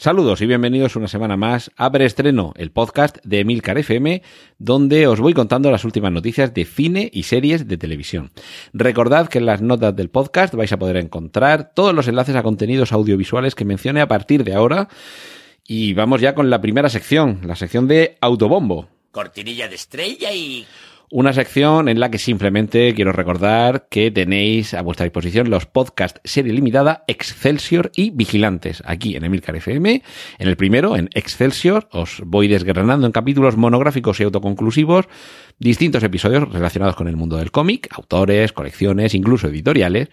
Saludos y bienvenidos una semana más a Preestreno, el podcast de Emilcar FM, donde os voy contando las últimas noticias de cine y series de televisión. Recordad que en las notas del podcast vais a poder encontrar todos los enlaces a contenidos audiovisuales que mencione a partir de ahora. Y vamos ya con la primera sección, la sección de Autobombo. Cortinilla de estrella y... Una sección en la que simplemente quiero recordar que tenéis a vuestra disposición los podcasts serie limitada Excelsior y Vigilantes aquí en Emilcar FM. En el primero, en Excelsior, os voy desgranando en capítulos monográficos y autoconclusivos distintos episodios relacionados con el mundo del cómic, autores, colecciones, incluso editoriales.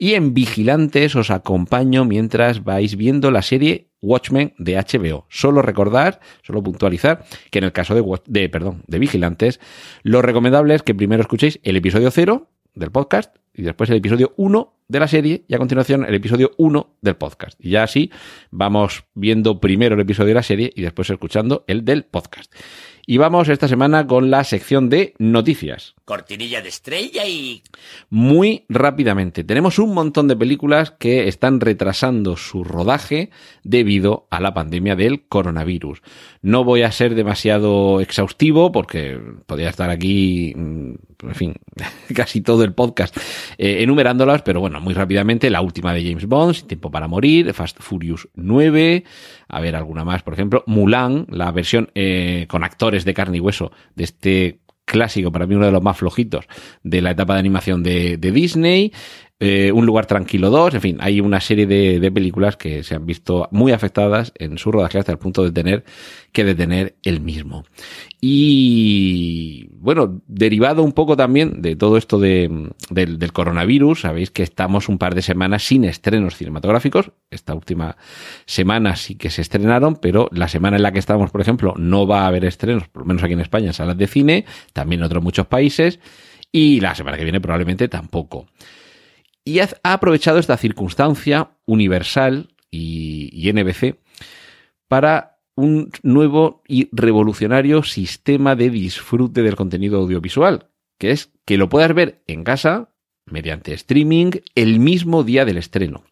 Y en Vigilantes os acompaño mientras vais viendo la serie Watchmen de HBO. Solo recordar, solo puntualizar que en el caso de, de, perdón, de Vigilantes, lo recomendable es que primero escuchéis el episodio 0 del podcast y después el episodio 1 de la serie y a continuación el episodio 1 del podcast. Y ya así vamos viendo primero el episodio de la serie y después escuchando el del podcast. Y vamos esta semana con la sección de noticias. Cortinilla de estrella y... Muy rápidamente. Tenemos un montón de películas que están retrasando su rodaje debido a la pandemia del coronavirus. No voy a ser demasiado exhaustivo porque podría estar aquí, en fin, casi todo el podcast eh, enumerándolas, pero bueno, muy rápidamente. La última de James Bond, Sin Tiempo para Morir, Fast Furious 9, a ver alguna más, por ejemplo, Mulan, la versión eh, con actores de carne y hueso de este clásico, para mí uno de los más flojitos de la etapa de animación de, de Disney. Eh, un lugar tranquilo 2, en fin, hay una serie de, películas que se han visto muy afectadas en su rodaje hasta el punto de tener que detener el mismo. Y bueno, derivado un poco también de todo esto de, del, del coronavirus, sabéis que estamos un par de semanas sin estrenos cinematográficos. Esta última semana sí que se estrenaron, pero la semana en la que estamos, por ejemplo, no va a haber estrenos, por lo menos aquí en España, en salas de cine, también en otros muchos países, y la semana que viene probablemente tampoco y ha aprovechado esta circunstancia universal y, NBC para un nuevo y revolucionario sistema de disfrute del contenido audiovisual, que es que lo puedas ver en casa mediante streaming el mismo día del estreno.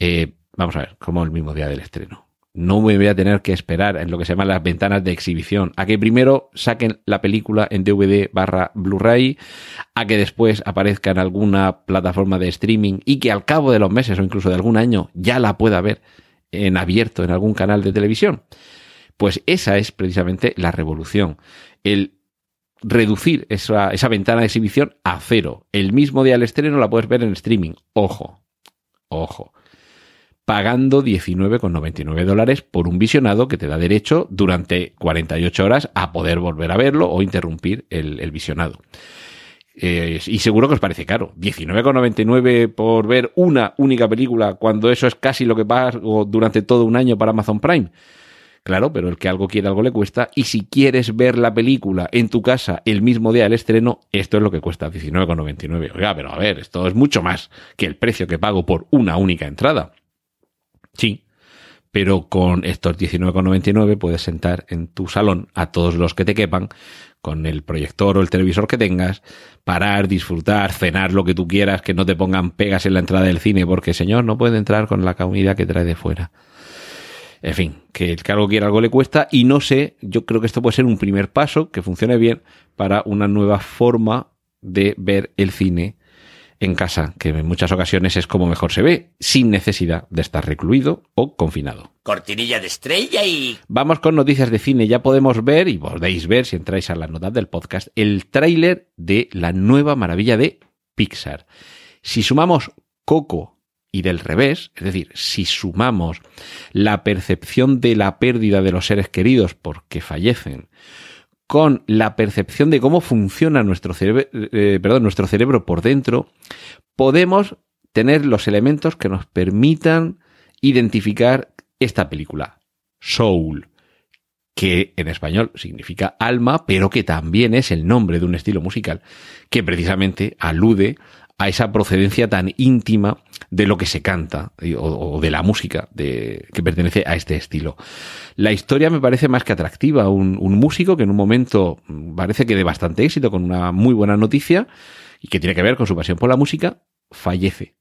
Eh, vamos a ver, ¿cómo el mismo día del estreno? No me voy a tener que esperar en lo que se llaman las ventanas de exhibición, a que primero saquen la película en DVD barra Blu-ray, a que después aparezca en alguna plataforma de streaming y que al cabo de los meses o incluso de algún año ya la pueda ver en abierto en algún canal de televisión. Pues esa es precisamente la revolución. El reducir esa, esa ventana de exhibición a cero. El mismo día del estreno la puedes ver en streaming. Ojo, ojo pagando 19,99 dólares por un visionado que te da derecho durante 48 horas a poder volver a verlo o interrumpir el, visionado. Y seguro que os parece caro. 19,99 por ver una única película cuando eso es casi lo que pago durante todo un año para Amazon Prime. Claro, pero el que algo quiere, algo le cuesta. Y si quieres ver la película en tu casa el mismo día del estreno, esto es lo que cuesta 19,99. Oiga, pero a ver, esto es mucho más que el precio que pago por una única entrada. Sí, pero con estos 19,99 puedes sentar en tu salón a todos los que te quepan, con el proyector o el televisor que tengas, parar, disfrutar, cenar lo que tú quieras, que no te pongan pegas en la entrada del cine, porque señor no puede entrar con la comunidad que trae de fuera. En fin, que el que algo quiera algo le cuesta y no sé, yo creo que esto puede ser un primer paso que funcione bien para una nueva forma de ver el cine en casa, que en muchas ocasiones es como mejor se ve, sin necesidad de estar recluido o confinado. Cortinilla de estrella y... Vamos con noticias de cine. Ya podemos ver, y podéis ver si entráis a la nota del podcast, el tráiler de la nueva maravilla de Pixar. Si sumamos Coco y del revés, es decir, si sumamos la percepción de la pérdida de los seres queridos porque fallecen, con la percepción de cómo funciona nuestro cerebro, eh, perdón, nuestro cerebro por dentro, podemos tener los elementos que nos permitan identificar esta película. Soul. que en español significa alma, pero que también es el nombre de un estilo musical que precisamente alude a esa procedencia tan íntima de lo que se canta o, de la música de, que pertenece a este estilo. La historia me parece más que atractiva. Un, un músico que en un momento parece que de bastante éxito, con una muy buena noticia y que tiene que ver con su pasión por la música, fallece.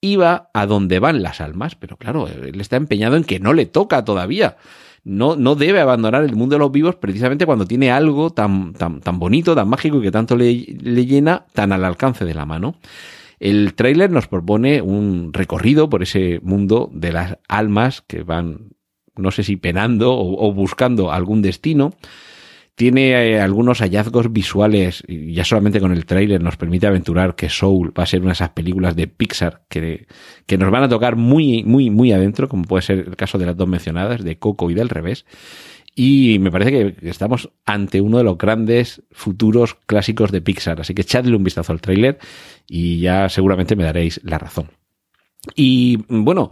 Iba a donde van las almas, pero claro, él está empeñado en que no le toca todavía no, no debe abandonar el mundo de los vivos precisamente cuando tiene algo tan, tan, tan bonito, tan mágico y que tanto le, le llena, tan al alcance de la mano. El tráiler nos propone un recorrido por ese mundo de las almas que van, no sé si penando o buscando algún destino tiene eh, algunos hallazgos visuales, y ya solamente con el tráiler nos permite aventurar que Soul va a ser una de esas películas de Pixar que, que nos van a tocar muy, muy, muy adentro, como puede ser el caso de las dos mencionadas, de Coco y del revés. Y me parece que estamos ante uno de los grandes futuros clásicos de Pixar. Así que echadle un vistazo al tráiler y ya seguramente me daréis la razón. Y bueno,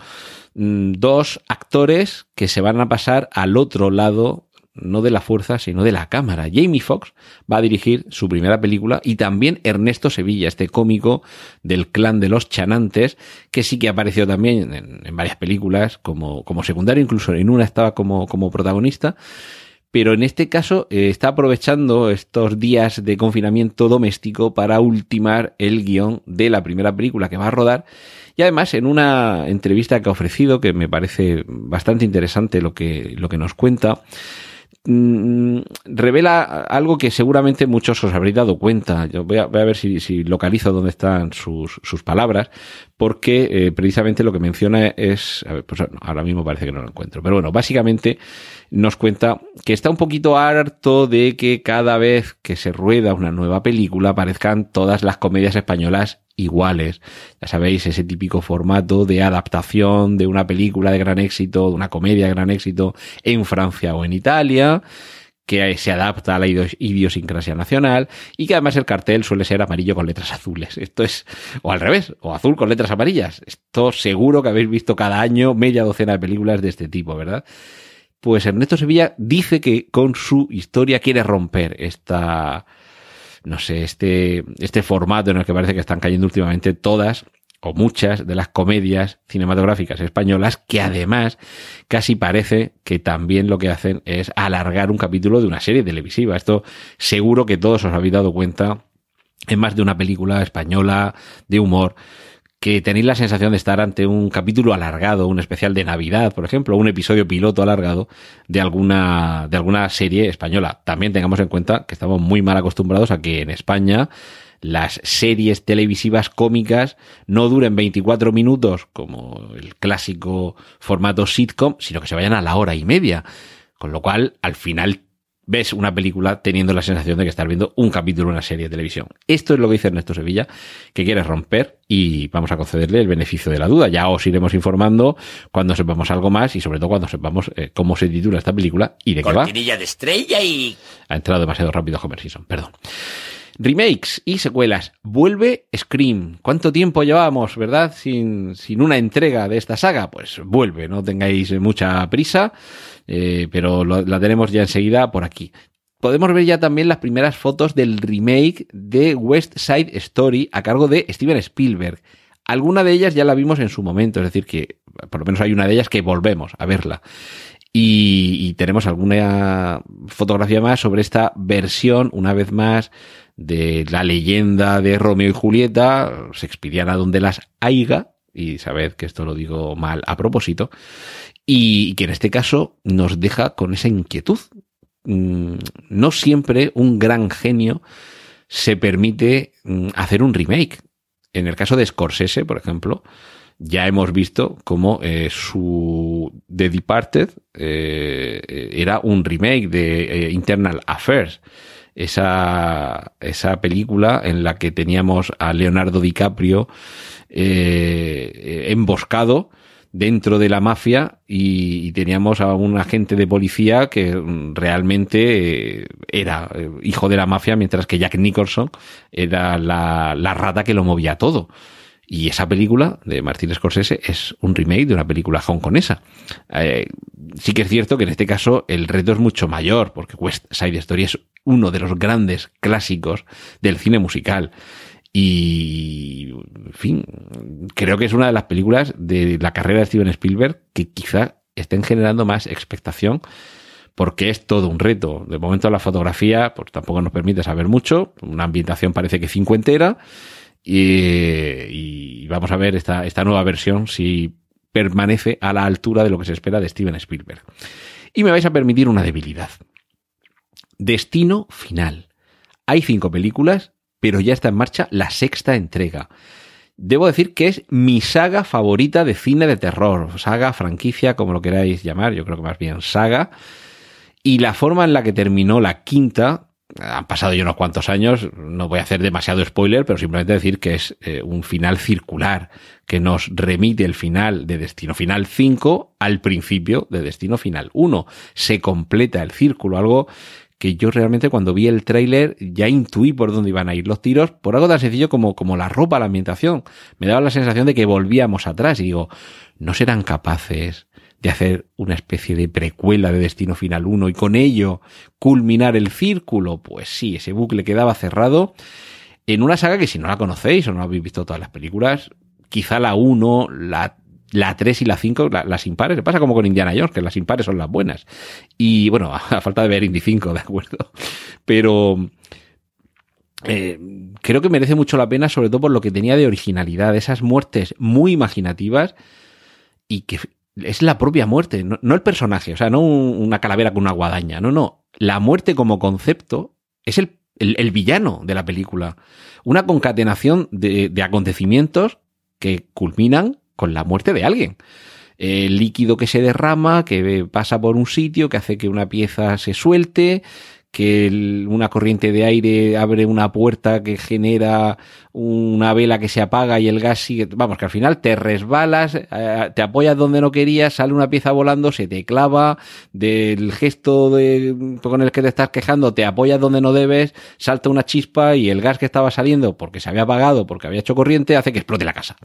mm, dos actores que se van a pasar al otro lado no de la fuerza, sino de la cámara. Jamie Foxx va a dirigir su primera película y también Ernesto Sevilla, este cómico del clan de los chanantes, que sí que apareció también en, varias películas como, como secundario, incluso en una estaba como, como protagonista. Pero en este caso eh, está aprovechando estos días de confinamiento doméstico para ultimar el guion de la primera película que va a rodar. Y además, en una entrevista que ha ofrecido, que me parece bastante interesante lo que, lo que nos cuenta, Mm, revela algo que seguramente muchos os habréis dado cuenta. Yo voy a, ver si, localizo dónde están sus, palabras, porque eh, precisamente lo que menciona es, a ver, pues ahora mismo parece que no lo encuentro, pero bueno, básicamente nos cuenta que está un poquito harto de que cada vez que se rueda una nueva película aparezcan todas las comedias españolas iguales. Ya sabéis, ese típico formato de adaptación de una película de gran éxito, de una comedia de gran éxito en Francia o en Italia, que se adapta a la idiosincrasia nacional y que además el cartel suele ser amarillo con letras azules. Esto es, o al revés, o azul con letras amarillas. Esto seguro que habéis visto cada año media docena de películas de este tipo, ¿verdad? Pues Ernesto Sevilla dice que con su historia quiere romper esta, no sé, este, este formato en el que parece que están cayendo últimamente todas o muchas de las comedias cinematográficas españolas que además casi parece que también lo que hacen es alargar un capítulo de una serie televisiva. Esto seguro que todos os habéis dado cuenta en más de una película española de humor tenéis la sensación de estar ante un capítulo alargado, un especial de Navidad, por ejemplo, un episodio piloto alargado de alguna, de alguna serie española. También tengamos en cuenta que estamos muy mal acostumbrados a que en España las series televisivas cómicas no duren 24 minutos como el clásico formato sitcom, sino que se vayan a la hora y media. Con lo cual, al final ves una película teniendo la sensación de que estás viendo un capítulo de una serie de televisión. Esto es lo que dice Ernesto Sevilla, que quiere romper y vamos a concederle el beneficio de la duda. Ya os iremos informando cuando sepamos algo más y sobre todo cuando sepamos eh, cómo se titula esta película y de qué va. de estrella y... Ha entrado demasiado rápido Homer Simpson, perdón. Remakes y secuelas. Vuelve Scream. ¿Cuánto tiempo llevábamos, verdad? Sin, sin una entrega de esta saga. Pues vuelve, no tengáis mucha prisa. Eh, pero la tenemos ya enseguida por aquí. Podemos ver ya también las primeras fotos del remake de West Side Story a cargo de Steven Spielberg. Alguna de ellas ya la vimos en su momento, es decir, que por lo menos hay una de ellas que volvemos a verla. Y, tenemos alguna fotografía más sobre esta versión, una vez más, de la leyenda de Romeo y Julieta, Shakespeareana donde las haiga, y sabed que esto lo digo mal a propósito, y que en este caso nos deja con esa inquietud. Mm, no siempre un gran genio se permite mm, hacer un remake. En el caso de Scorsese, por ejemplo, ya hemos visto cómo eh, su The Departed eh, era un remake de eh, Internal Affairs. Esa, esa película en la que teníamos a Leonardo DiCaprio emboscado dentro de la mafia y, teníamos a un agente de policía que realmente eh, era eh, hijo de la mafia, mientras que Jack Nicholson era la, la rata que lo movía todo. Y esa película de Martin Scorsese es un remake de una película hongkonesa. Eh, sí que es cierto que en este caso el reto es mucho mayor, porque West Side Story es uno de los grandes clásicos del cine musical. Y, en fin, creo que es una de las películas de la carrera de Steven Spielberg que quizá estén generando más expectación porque es todo un reto. De momento la fotografía pues tampoco nos permite saber mucho, una ambientación parece que cincuentera y, vamos a ver esta, esta nueva versión si permanece a la altura de lo que se espera de Steven Spielberg. Y me vais a permitir una debilidad. Destino final. Hay cinco películas, pero ya está en marcha la sexta entrega. Debo decir que es mi saga favorita de cine de terror, saga, franquicia, como lo queráis llamar, yo creo que más bien saga. Y la forma en la que terminó la quinta, han pasado ya unos cuantos años, no voy a hacer demasiado spoiler, pero simplemente decir que es eh, un final circular, que nos remite el final de Destino Final 5 al principio de Destino Final 1. Se completa el círculo, algo que yo realmente cuando vi el tráiler ya intuí por dónde iban a ir los tiros, por algo tan sencillo como, como la ropa, la ambientación. Me daba la sensación de que volvíamos atrás y digo, no serán capaces de hacer una especie de precuela de Destino Final 1 y con ello culminar el círculo. Pues sí, ese bucle quedaba cerrado en una saga que si no la conocéis o no habéis visto todas las películas, quizá la 1, la la 3 y la 5, la, las impares, le pasa como con Indiana Jones, que las impares son las buenas. Y bueno, a falta de ver Indy 5, de acuerdo. Pero eh, creo que merece mucho la pena, sobre todo por lo que tenía de originalidad, esas muertes muy imaginativas y que es la propia muerte, no, no el personaje, o sea, no un, una calavera con una guadaña, no, no. La muerte como concepto es el, el, el villano de la película. Una concatenación de, de acontecimientos que culminan con la muerte de alguien. El líquido que se derrama, que pasa por un sitio, que hace que una pieza se suelte, que el, una corriente de aire abre una puerta que genera una vela que se apaga y el gas sigue. Vamos, que al final te resbalas, eh, te apoyas donde no querías, sale una pieza volando, se te clava, del gesto de, con el que te estás quejando, te apoyas donde no debes, salta una chispa y el gas que estaba saliendo porque se había apagado, porque había hecho corriente, hace que explote la casa.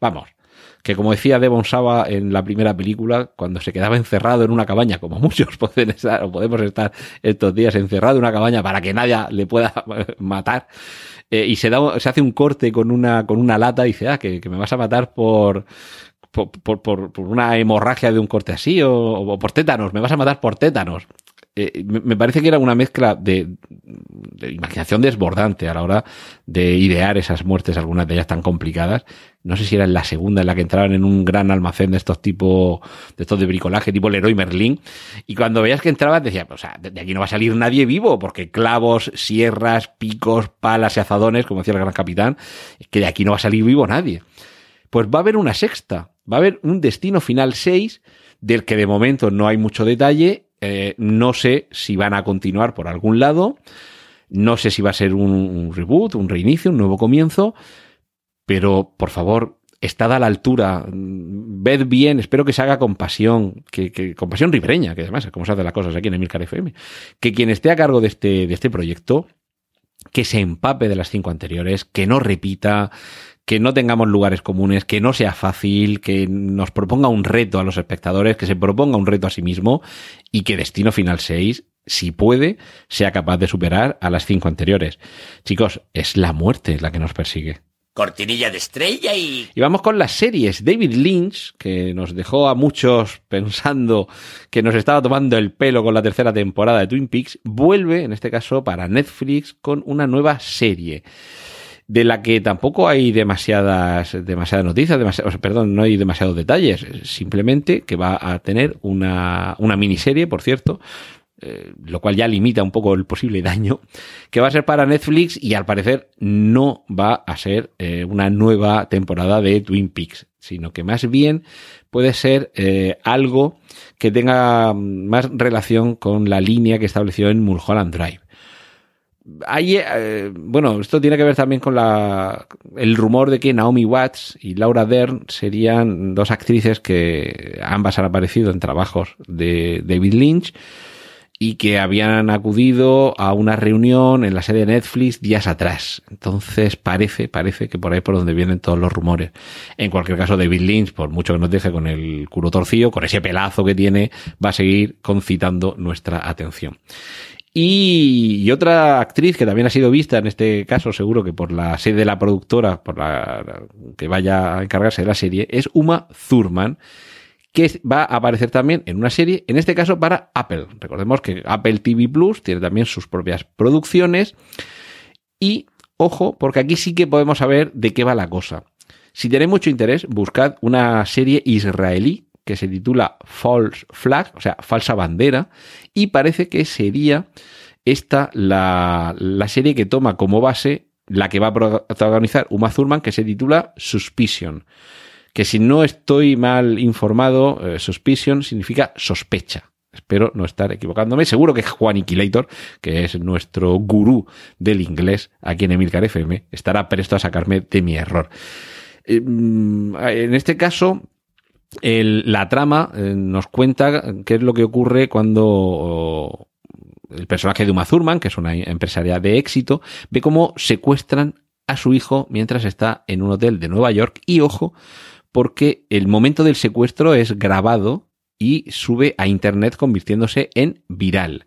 Vamos, que como decía Devon Saba en la primera película, cuando se quedaba encerrado en una cabaña, como muchos pueden estar o podemos estar estos días encerrado en una cabaña para que nadie le pueda matar, eh, y se, da, se hace un corte con una, con una lata y dice, ah, que, que me vas a matar por, por, por, por, una hemorragia de un corte así o por tétanos, me vas a matar por tétanos. Eh, me parece que era una mezcla de, imaginación desbordante a la hora de idear esas muertes, algunas de ellas tan complicadas. No sé si era en la segunda en la que entraban en un gran almacén de estos tipos, de estos de bricolaje, tipo Leroy Merlin. Y cuando veías que entrabas, decías, o sea, de aquí no va a salir nadie vivo, porque clavos, sierras, picos, palas y azadones, como decía el gran capitán, que de aquí no va a salir vivo nadie. Pues va a haber una sexta, va a haber un destino final 6, del que de momento no hay mucho detalle. Eh, no sé si van a continuar por algún lado, no sé si va a ser un, reboot, un reinicio, un nuevo comienzo, pero por favor, estad a la altura, ved bien, espero que se haga con pasión, que, que con pasión ribereña, que además es como se hacen las cosas aquí en Emilcar FM, que quien esté a cargo de este, de este proyecto, que se empape de las cinco anteriores, que no repita, que no tengamos lugares comunes, que no sea fácil, que nos proponga un reto a los espectadores, que se proponga un reto a sí mismo y que Destino Final 6, si puede, sea capaz de superar a las cinco anteriores. Chicos, es la muerte la que nos persigue. Cortinilla de estrella y... Y vamos con las series. David Lynch, que nos dejó a muchos pensando que nos estaba tomando el pelo con la tercera temporada de Twin Peaks, vuelve, en este caso, para Netflix con una nueva serie de la que tampoco hay demasiadas, demasiadas noticias, demasiados, perdón, no hay demasiados detalles, simplemente que va a tener una, una miniserie, por cierto, eh, lo cual ya limita un poco el posible daño, que va a ser para Netflix y al parecer no va a ser eh, una nueva temporada de Twin Peaks, sino que más bien puede ser eh, algo que tenga más relación con la línea que estableció en Mulholland Drive hay, eh, bueno, esto tiene que ver también con la, el rumor de que Naomi Watts y Laura Dern serían dos actrices que ambas han aparecido en trabajos de David Lynch y que habían acudido a una reunión en la sede de Netflix días atrás. Entonces parece, parece que por ahí por donde vienen todos los rumores. En cualquier caso, David Lynch, por mucho que nos deje con el culo torcido, con ese pelazo que tiene, va a seguir concitando nuestra atención. Y, otra actriz que también ha sido vista en este caso, seguro que por la sede de la productora, por la que vaya a encargarse de la serie, es Uma Thurman que va a aparecer también en una serie, en este caso para Apple. Recordemos que Apple TV Plus tiene también sus propias producciones y ojo, porque aquí sí que podemos saber de qué va la cosa. Si tenéis mucho interés, buscad una serie israelí que se titula False Flag, o sea, falsa bandera, y parece que sería esta la, la serie que toma como base la que va a protagonizar Uma Thurman, que se titula Suspicion que si no estoy mal informado, eh, suspicion significa sospecha. Espero no estar equivocándome. Seguro que Juan Inquilator, que es nuestro gurú del inglés aquí en Emilcar FM, estará presto a sacarme de mi error. Mm, en este caso, la trama eh, nos cuenta qué es lo que ocurre cuando el personaje de Uma Thurman, que es una empresaria de éxito, ve cómo secuestran a su hijo mientras está en un hotel de Nueva York y ojo, porque el momento del secuestro es grabado y sube a Internet convirtiéndose en viral.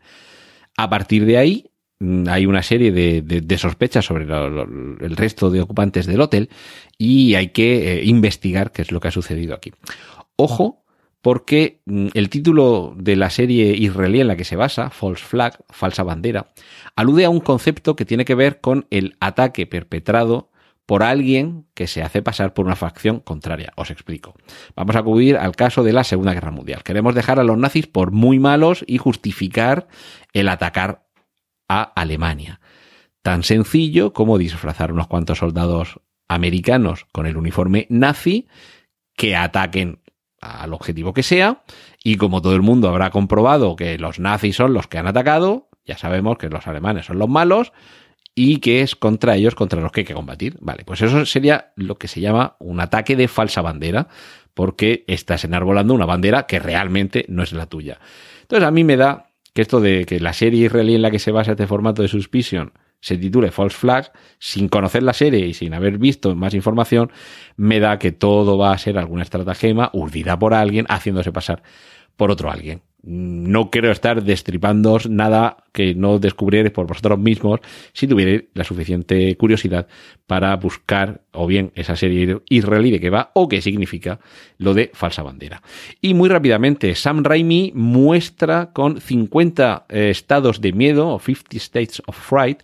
A partir de ahí mm, hay una serie de, sospechas sobre el resto de ocupantes del hotel y hay que eh, investigar qué es lo que ha sucedido aquí. Ojo, porque mm, el título de la serie israelí en la que se basa, False Flag, falsa bandera, alude a un concepto que tiene que ver con el ataque perpetrado por alguien que se hace pasar por una facción contraria. Os explico. Vamos a acudir al caso de la Segunda Guerra Mundial. Queremos dejar a los nazis por muy malos y justificar el atacar a Alemania. Tan sencillo como disfrazar unos cuantos soldados americanos con el uniforme nazi que ataquen al objetivo que sea y como todo el mundo habrá comprobado que los nazis son los que han atacado, ya sabemos que los alemanes son los malos y que es contra ellos contra los que hay que combatir. Vale, pues eso sería lo que se llama un ataque de falsa bandera, porque estás enarbolando una bandera que realmente no es la tuya. Entonces a mí me da que esto de que la serie israelí en la que se basa este formato de Suspicion se titule False Flag, sin conocer la serie y sin haber visto más información, me da que todo va a ser alguna estratagema urdida por alguien haciéndose pasar por otro alguien no quiero estar destripando nada que no descubrierais por vosotros mismos si tuvierais la suficiente curiosidad para buscar o bien esa serie israelí de qué va o qué significa lo de falsa bandera. Y muy rápidamente, Sam Raimi muestra con 50 eh, estados de miedo o 50 states of fright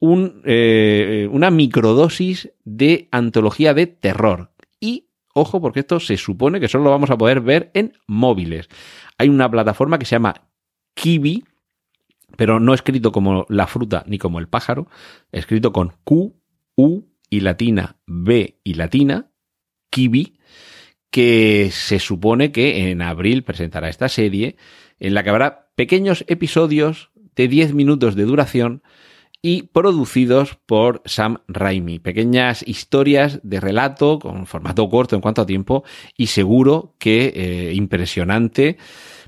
un, eh, una microdosis de antología de terror. Y ojo, porque esto se supone que solo lo vamos a poder ver en móviles hay una plataforma que se llama Kiwi, pero no escrito como la fruta ni como el pájaro, escrito con Q, U y latina, B y latina, Kiwi, que se supone que en abril presentará esta serie, en la que habrá pequeños episodios de 10 minutos de duración y producidos por Sam Raimi. Pequeñas historias de relato con formato corto en cuanto a tiempo y seguro que eh, impresionante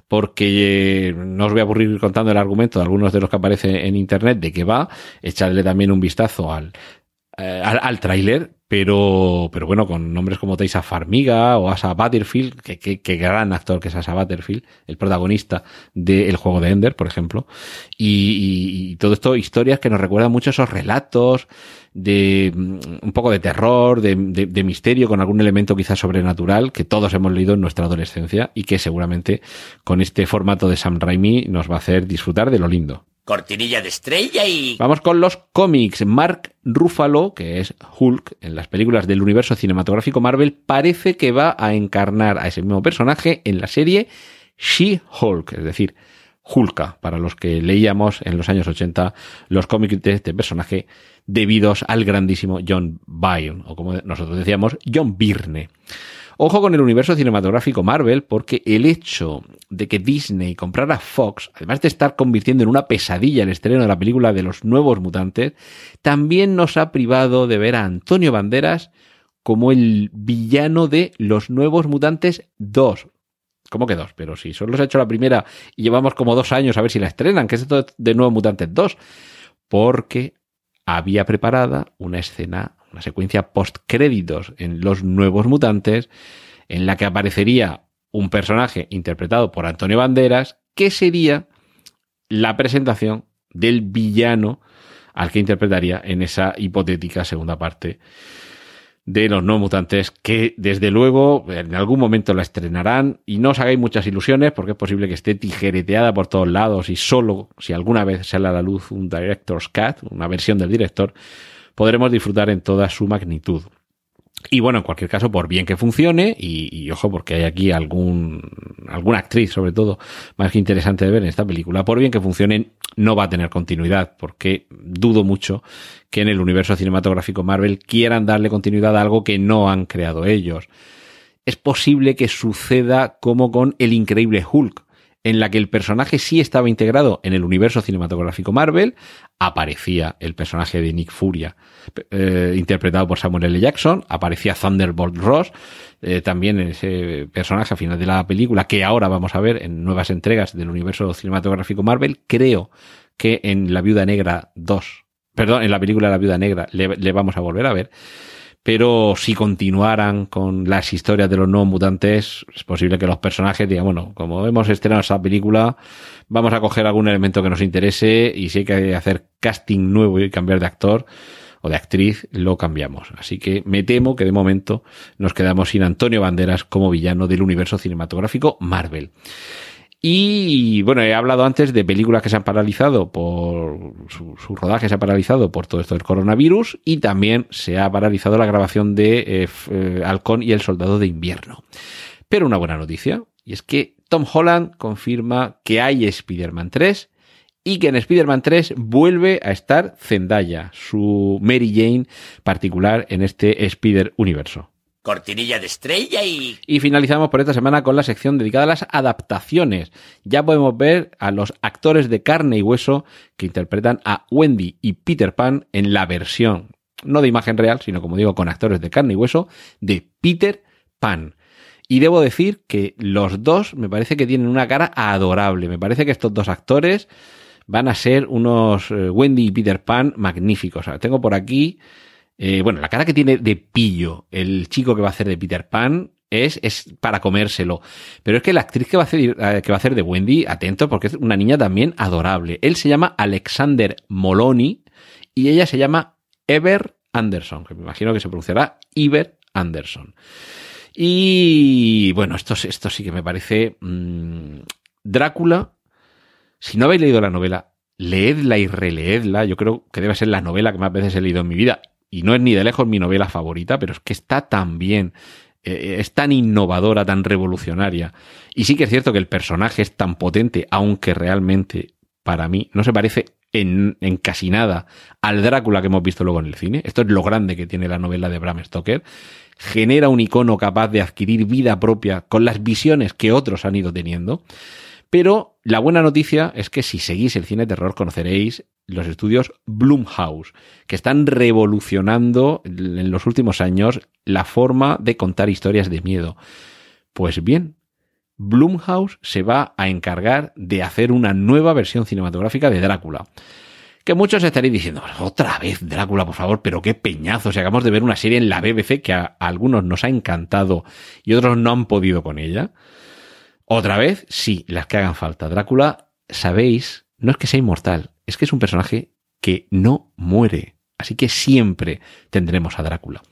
porque eh, no os voy a aburrir contando el argumento de algunos de los que aparecen en internet de que va, echarle también un vistazo al, eh, al, al tráiler, pero, pero bueno, con nombres como Teisa Farmiga o Asa Butterfield, que, que, gran actor que es Asa Butterfield, el protagonista del juego de Ender, por ejemplo, y, y, todo esto, historias que nos recuerdan mucho esos relatos de mm, un poco de terror, de, de, de misterio, con algún elemento quizás sobrenatural que todos hemos leído en nuestra adolescencia y que seguramente con este formato de Sam Raimi nos va a hacer disfrutar de lo lindo cortinilla de estrella y... Vamos con los cómics. Mark Ruffalo, que es Hulk en las películas del universo cinematográfico Marvel, parece que va a encarnar a ese mismo personaje en la serie She-Hulk, es decir, Hulka, para los que leíamos en los años 80 los cómics de este personaje debidos al grandísimo John Byrne, o como nosotros decíamos, John Byrne. Ojo con el universo cinematográfico Marvel, porque el hecho de que Disney comprara Fox, además de estar convirtiendo en una pesadilla el estreno de la película de los nuevos mutantes, también nos ha privado de ver a Antonio Banderas como el villano de Los Nuevos Mutantes 2. ¿Cómo que dos? Pero si solo se ha hecho la primera y llevamos como dos años a ver si la estrenan, que es esto de Nuevo Mutantes 2. Porque había preparada una escena, una secuencia post créditos en Los Nuevos Mutantes, en la que aparecería un personaje interpretado por Antonio Banderas, que sería la presentación del villano al que interpretaría en esa hipotética segunda parte de los no mutantes que desde luego en algún momento la estrenarán. Y no os hagáis muchas ilusiones porque es posible que esté tijereteada por todos lados y solo si alguna vez sale a la luz un director's cut, una versión del director, podremos disfrutar en toda su magnitud. Y bueno, en cualquier caso, por bien que funcione, y, ojo, porque hay aquí algún, alguna actriz, sobre todo, más que interesante de ver en esta película, por bien que funcione, no va a tener continuidad, porque dudo mucho que en el universo cinematográfico Marvel quieran darle continuidad a algo que no han creado ellos. Es posible que suceda como con el increíble Hulk, en la que el personaje sí estaba integrado en el universo cinematográfico Marvel, aparecía el personaje de Nick Furia, eh, interpretado por Samuel L. Jackson, aparecía Thunderbolt Ross, eh, también ese personaje a final de la película, que ahora vamos a ver en nuevas entregas del universo cinematográfico Marvel, creo que en La Viuda Negra 2, perdón, en la película La Viuda Negra le vamos a volver a ver pero si continuaran con las historias de los nuevos mutantes, es posible que los personajes digan, bueno, como hemos estrenado esa película, vamos a coger algún elemento que nos interese y si hay que hacer casting nuevo y cambiar de actor o de actriz, lo cambiamos. Así que me temo que de momento nos quedamos sin Antonio Banderas como villano del universo cinematográfico Marvel. Y bueno, he hablado antes de películas que se han paralizado por su, rodaje se ha paralizado por todo esto del coronavirus y también se ha paralizado la grabación de eh, eh, Halcón y el Soldado de Invierno. Pero una buena noticia, y es que Tom Holland confirma que hay Spider-Man 3 y que en Spider-Man 3 vuelve a estar Zendaya, su Mary Jane particular en este Spider-Universo cortinilla de estrella y... Y finalizamos por esta semana con la sección dedicada a las adaptaciones. Ya podemos ver a los actores de carne y hueso que interpretan a Wendy y Peter Pan en la versión, no de imagen real, sino como digo, con actores de carne y hueso, de Peter Pan. Y debo decir que los dos me parece que tienen una cara adorable. Me parece que estos dos actores van a ser unos eh, Wendy y Peter Pan magníficos. tengo por aquí eh, bueno, la cara que tiene de pillo el chico que va a hacer de Peter Pan es, es para comérselo. Pero es que la actriz que va, a hacer, eh, que va a hacer de Wendy, atento, porque es una niña también adorable. Él se llama Alexander Moloni y ella se llama Ever Anderson, que me imagino que se pronunciará Iver Anderson. Y bueno, esto, esto sí que me parece mmm, Drácula. Si no habéis leído la novela, leedla y releedla. Yo creo que debe ser la novela que más veces he leído en mi vida y no es ni de lejos mi novela favorita, pero es que está tan bien, eh, es tan innovadora, tan revolucionaria. Y sí que es cierto que el personaje es tan potente, aunque realmente para mí no se parece en, casi nada al Drácula que hemos visto luego en el cine. Esto es lo grande que tiene la novela de Bram Stoker. Genera un icono capaz de adquirir vida propia con las visiones que otros han ido teniendo. Pero la buena noticia es que si seguís el cine de terror conoceréis los estudios Blumhouse, que están revolucionando en los últimos años la forma de contar historias de miedo. Pues bien, Blumhouse se va a encargar de hacer una nueva versión cinematográfica de Drácula. Que muchos estaréis diciendo, otra vez Drácula, por favor, pero qué peñazo. Si acabamos de ver una serie en la BBC que a algunos nos ha encantado y otros no han podido con ella. Otra vez, sí, las que hagan falta. Drácula, sabéis, no es que sea inmortal, es que es un personaje que no muere. Así que siempre tendremos a Drácula.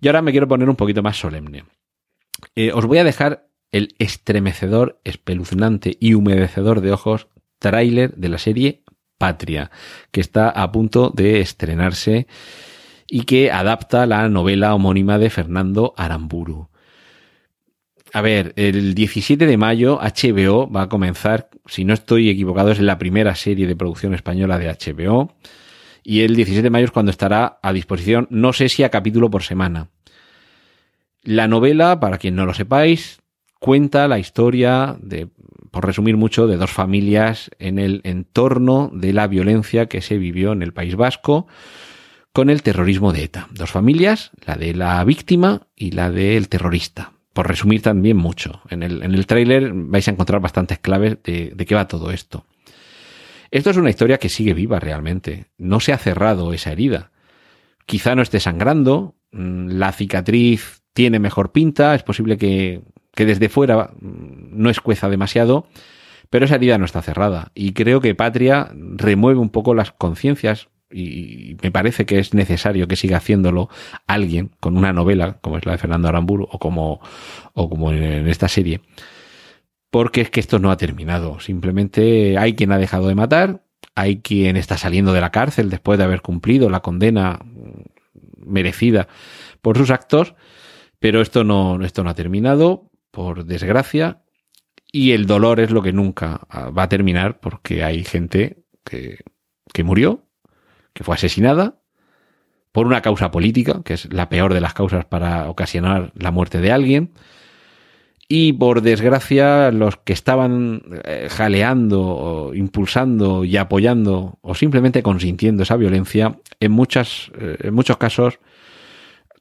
Y ahora me quiero poner un poquito más solemne. Eh, os voy a dejar el estremecedor, espeluznante y humedecedor de ojos tráiler de la serie Patria, que está a punto de estrenarse y que adapta la novela homónima de Fernando Aramburu. A ver, el 17 de mayo HBO va a comenzar, si no estoy equivocado, es la primera serie de producción española de HBO. Y el 17 de mayo es cuando estará a disposición, no sé si a capítulo por semana. La novela, para quien no lo sepáis, cuenta la historia de, por resumir mucho, de dos familias en el entorno de la violencia que se vivió en el País Vasco con el terrorismo de ETA. Dos familias, la de la víctima y la del terrorista por resumir también mucho. En el, en el tráiler vais a encontrar bastantes claves de, de qué va todo esto. Esto es una historia que sigue viva realmente. No se ha cerrado esa herida. Quizá no esté sangrando, mm, la cicatriz tiene mejor pinta, es posible que, que desde fuera mm, no escueza demasiado, pero esa herida no está cerrada. Y creo que Patria remueve un poco las conciencias y me parece que es necesario que siga haciéndolo alguien con una novela como es la de Fernando Aramburu o como, o como en esta serie. Porque es que esto no ha terminado. Simplemente hay quien ha dejado de matar, hay quien está saliendo de la cárcel después de haber cumplido la condena merecida por sus actos, pero esto no, esto no ha terminado, por desgracia, y el dolor es lo que nunca va a terminar porque hay gente que, que murió, que fue asesinada por una causa política, que es la peor de las causas para ocasionar la muerte de alguien, y por desgracia los que estaban eh, jaleando, o impulsando y apoyando o simplemente consintiendo esa violencia, en, muchas, eh, en muchos casos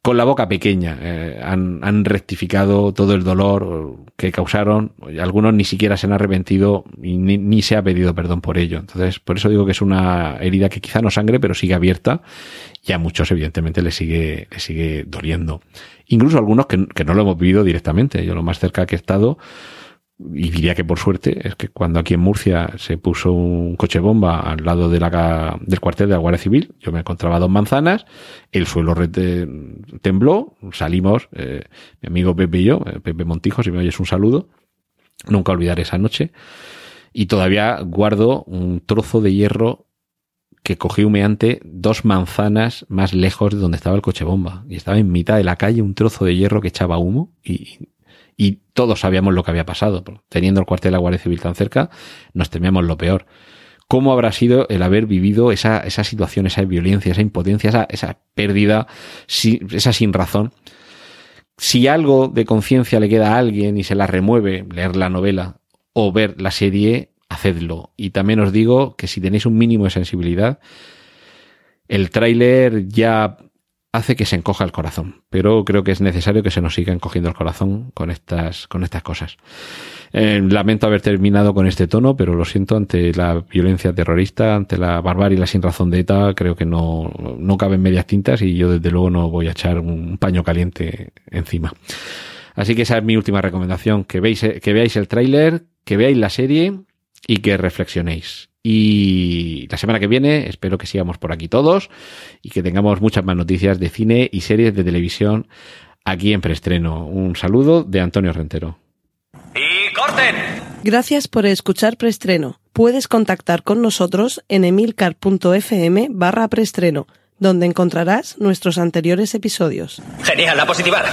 con la boca pequeña. Eh, han, rectificado todo el dolor que causaron. Algunos ni siquiera se han arrepentido y ni, ni, se ha pedido perdón por ello. Entonces, por eso digo que es una herida que quizá no sangre, pero sigue abierta y a muchos, evidentemente, le sigue, le sigue doliendo. Incluso algunos que, que no lo hemos vivido directamente. Yo lo más cerca que he estado y diría que por suerte es que cuando aquí en Murcia se puso un coche bomba al lado de la, del cuartel de la Guardia Civil, yo me encontraba dos manzanas, el suelo tembló, salimos, eh, mi amigo Pepe y yo, eh, Pepe Montijo, si me oyes un saludo, nunca olvidaré esa noche, y todavía guardo un trozo de hierro que cogí humeante dos manzanas más lejos de donde estaba el coche bomba, y estaba en mitad de la calle un trozo de hierro que echaba humo, y y todos sabíamos lo que había pasado. Teniendo el cuartel de la Guardia Civil tan cerca, nos temíamos lo peor. ¿Cómo habrá sido el haber vivido esa, situación, esa violencia, esa impotencia, esa, esa pérdida, esa sin razón? Si algo de conciencia le queda a alguien y se la remueve, leer la novela o ver la serie, hacedlo. Y también os digo que si tenéis un mínimo de sensibilidad, el tráiler ya hace que se encoja el corazón, pero creo que es necesario que se nos siga encogiendo el corazón con estas, con estas cosas. Eh, lamento haber terminado con este tono, pero lo siento ante la violencia terrorista, ante la barbarie y la sin razón de ETA, creo que no, no caben medias tintas y yo desde luego no voy a echar un paño caliente encima. Así que esa es mi última recomendación, que, veis, que veáis el tráiler, que veáis la serie y que reflexionéis. Y la semana que viene espero que sigamos por aquí todos y que tengamos muchas más noticias de cine y series de televisión aquí en preestreno. Un saludo de Antonio Rentero. ¡Y corten! Gracias por escuchar preestreno. Puedes contactar con nosotros en emilcar.fm barra preestreno, donde encontrarás nuestros anteriores episodios. Genial, la positiva.